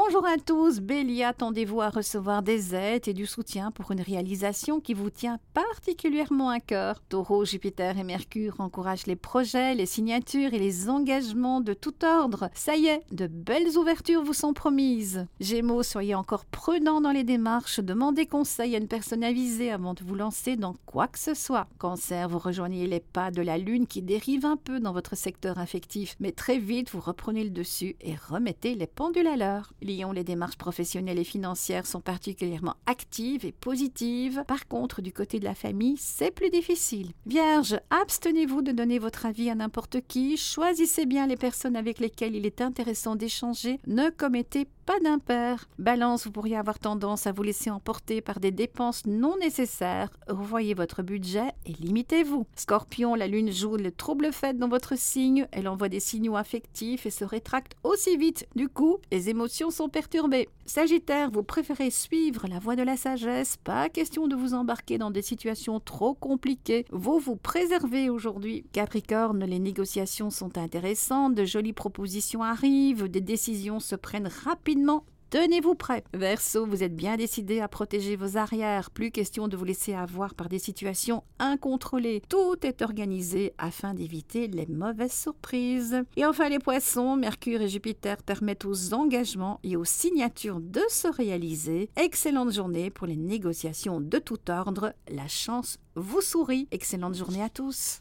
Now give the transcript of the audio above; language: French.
Bonjour à tous, Bélier, attendez-vous à recevoir des aides et du soutien pour une réalisation qui vous tient particulièrement à cœur. Taureau, Jupiter et Mercure encouragent les projets, les signatures et les engagements de tout ordre. Ça y est, de belles ouvertures vous sont promises. Gémeaux, soyez encore prudents dans les démarches, demandez conseil à une personne avisée avant de vous lancer dans quoi que ce soit. Cancer, vous rejoignez les pas de la Lune qui dérive un peu dans votre secteur affectif, mais très vite vous reprenez le dessus et remettez les pendules à l'heure. Les démarches professionnelles et financières sont particulièrement actives et positives. Par contre, du côté de la famille, c'est plus difficile. Vierge, abstenez-vous de donner votre avis à n'importe qui. Choisissez bien les personnes avec lesquelles il est intéressant d'échanger. Ne commettez pas d'impair. Balance, vous pourriez avoir tendance à vous laisser emporter par des dépenses non nécessaires. Revoyez votre budget et limitez-vous. Scorpion, la lune joue le trouble fait dans votre signe. Elle envoie des signaux affectifs et se rétracte aussi vite. Du coup, les émotions sont perturbées. Sagittaire, vous préférez suivre la voie de la sagesse. Pas question de vous embarquer dans des situations trop compliquées. Vous vous préservez aujourd'hui. Capricorne, les négociations sont intéressantes. De jolies propositions arrivent. Des décisions se prennent rapidement Tenez-vous prêt. Verseau, vous êtes bien décidé à protéger vos arrières. Plus question de vous laisser avoir par des situations incontrôlées. Tout est organisé afin d'éviter les mauvaises surprises. Et enfin, les poissons, Mercure et Jupiter permettent aux engagements et aux signatures de se réaliser. Excellente journée pour les négociations de tout ordre. La chance vous sourit. Excellente journée à tous.